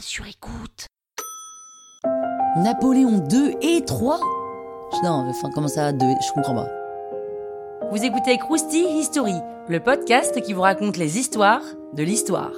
sur écoute. Napoléon 2 et 3 Non, enfin, comment ça, 2 Je comprends pas. Vous écoutez Krusty History, le podcast qui vous raconte les histoires de l'histoire.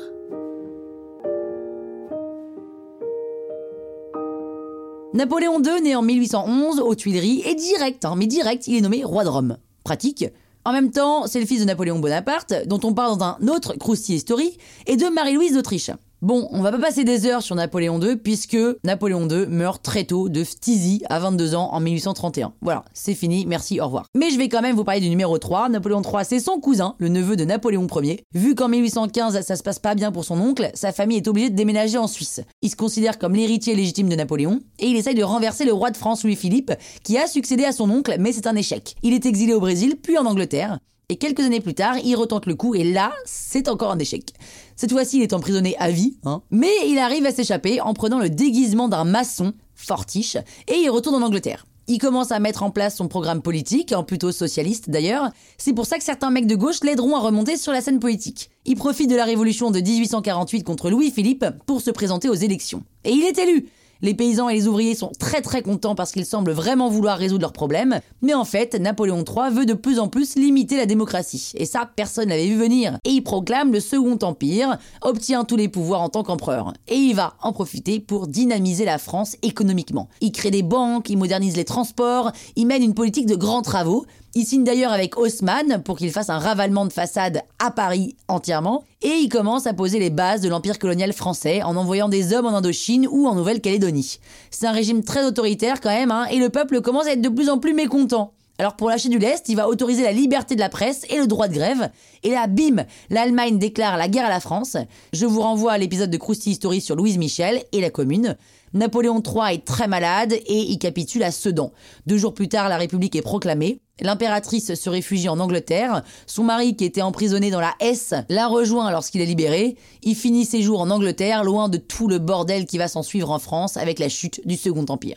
Napoléon II, né en 1811 aux Tuileries, est direct, hein, mais direct, il est nommé roi de Rome. Pratique. En même temps, c'est le fils de Napoléon Bonaparte, dont on parle dans un autre Krusty History, et de Marie-Louise d'Autriche. Bon, on va pas passer des heures sur Napoléon II puisque Napoléon II meurt très tôt de phtisie à 22 ans en 1831. Voilà, c'est fini, merci, au revoir. Mais je vais quand même vous parler du numéro 3. Napoléon III, c'est son cousin, le neveu de Napoléon Ier. Vu qu'en 1815, ça se passe pas bien pour son oncle, sa famille est obligée de déménager en Suisse. Il se considère comme l'héritier légitime de Napoléon et il essaye de renverser le roi de France Louis-Philippe qui a succédé à son oncle, mais c'est un échec. Il est exilé au Brésil, puis en Angleterre. Et quelques années plus tard, il retente le coup et là, c'est encore un échec. Cette fois-ci, il est emprisonné à vie, hein, mais il arrive à s'échapper en prenant le déguisement d'un maçon, fortiche, et il retourne en Angleterre. Il commence à mettre en place son programme politique, en plutôt socialiste d'ailleurs. C'est pour ça que certains mecs de gauche l'aideront à remonter sur la scène politique. Il profite de la révolution de 1848 contre Louis-Philippe pour se présenter aux élections. Et il est élu les paysans et les ouvriers sont très très contents parce qu'ils semblent vraiment vouloir résoudre leurs problèmes, mais en fait, Napoléon III veut de plus en plus limiter la démocratie, et ça, personne n'avait vu venir. Et il proclame le Second Empire, obtient tous les pouvoirs en tant qu'empereur, et il va en profiter pour dynamiser la France économiquement. Il crée des banques, il modernise les transports, il mène une politique de grands travaux, il signe d'ailleurs avec Haussmann pour qu'il fasse un ravalement de façade à Paris entièrement. Et il commence à poser les bases de l'empire colonial français en envoyant des hommes en Indochine ou en Nouvelle-Calédonie. C'est un régime très autoritaire quand même, hein, et le peuple commence à être de plus en plus mécontent. Alors pour lâcher du lest, il va autoriser la liberté de la presse et le droit de grève. Et là, bim, l'Allemagne déclare la guerre à la France. Je vous renvoie à l'épisode de Krusty History sur Louise Michel et la Commune. Napoléon III est très malade et il capitule à Sedan. Deux jours plus tard, la République est proclamée. L'impératrice se réfugie en Angleterre. Son mari, qui était emprisonné dans la Hesse, la rejoint lorsqu'il est libéré. Il finit ses jours en Angleterre, loin de tout le bordel qui va s'en suivre en France avec la chute du Second Empire.